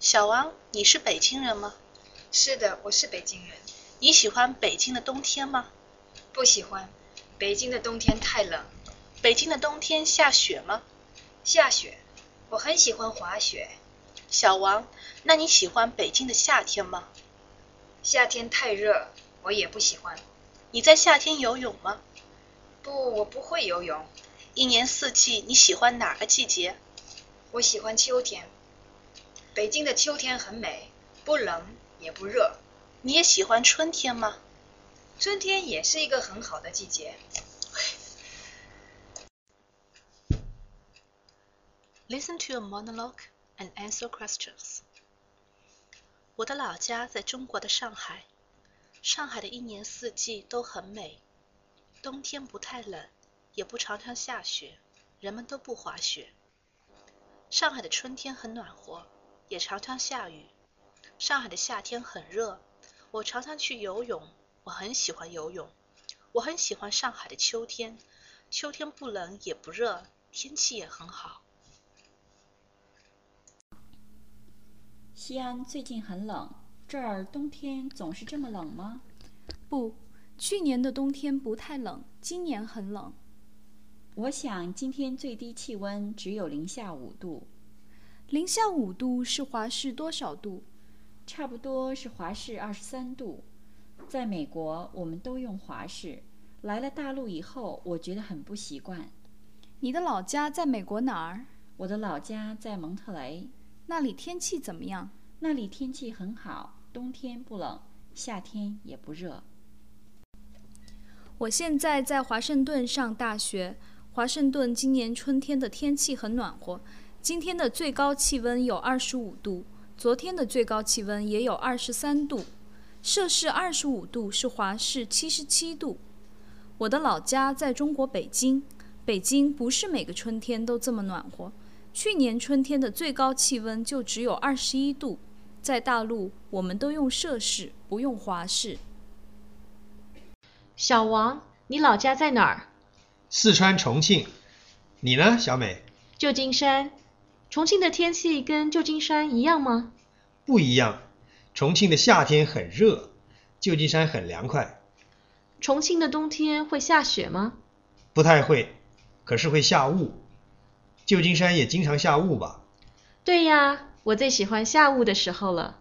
小王，你是北京人吗？是的，我是北京人。你喜欢北京的冬天吗？不喜欢，北京的冬天太冷。北京的冬天下雪吗？下雪，我很喜欢滑雪。小王，那你喜欢北京的夏天吗？夏天太热，我也不喜欢。你在夏天游泳吗？不，我不会游泳。一年四季，你喜欢哪个季节？我喜欢秋天。北京的秋天很美，不冷也不热。你也喜欢春天吗？春天也是一个很好的季节。Listen to a monologue and answer questions. 我的老家在中国的上海，上海的一年四季都很美，冬天不太冷，也不常常下雪，人们都不滑雪。上海的春天很暖和，也常常下雨。上海的夏天很热，我常常去游泳，我很喜欢游泳。我很喜欢上海的秋天，秋天不冷也不热，天气也很好。西安最近很冷，这儿冬天总是这么冷吗？不，去年的冬天不太冷，今年很冷。我想今天最低气温只有零下五度。零下五度是华氏多少度？差不多是华氏二十三度。在美国，我们都用华氏。来了大陆以后，我觉得很不习惯。你的老家在美国哪儿？我的老家在蒙特雷。那里天气怎么样？那里天气很好，冬天不冷，夏天也不热。我现在在华盛顿上大学。华盛顿今年春天的天气很暖和，今天的最高气温有二十五度，昨天的最高气温也有二十三度，摄氏二十五度是华氏七十七度。我的老家在中国北京，北京不是每个春天都这么暖和，去年春天的最高气温就只有二十一度。在大陆，我们都用摄氏，不用华氏。小王，你老家在哪儿？四川重庆。你呢，小美？旧金山。重庆的天气跟旧金山一样吗？不一样。重庆的夏天很热，旧金山很凉快。重庆的冬天会下雪吗？不太会，可是会下雾。旧金山也经常下雾吧？对呀。我最喜欢下雾的时候了。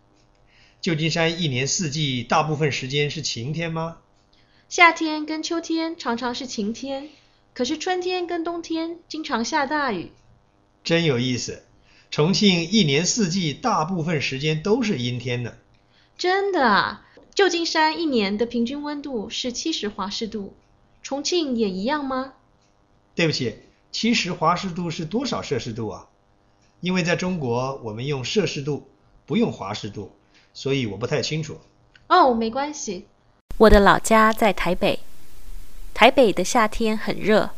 旧金山一年四季大部分时间是晴天吗？夏天跟秋天常常是晴天，可是春天跟冬天经常下大雨。真有意思，重庆一年四季大部分时间都是阴天的。真的啊？旧金山一年的平均温度是七十华氏度，重庆也一样吗？对不起，七十华氏度是多少摄氏度啊？因为在中国，我们用摄氏度，不用华氏度，所以我不太清楚。哦，没关系。我的老家在台北，台北的夏天很热，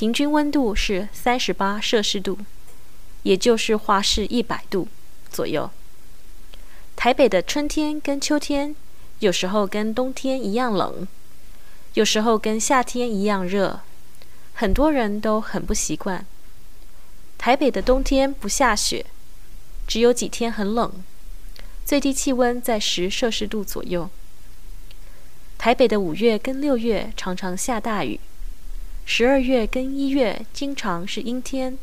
平均温度是三十八摄氏度，也就是华氏一百度左右。台北的春天跟秋天，有时候跟冬天一样冷，有时候跟夏天一样热，很多人都很不习惯。台北的冬天不下雪，只有几天很冷，最低气温在十摄氏度左右。台北的五月跟六月常常下大雨，十二月跟一月经常是阴天，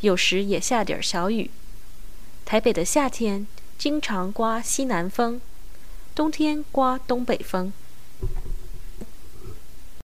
有时也下点小雨。台北的夏天经常刮西南风，冬天刮东北风。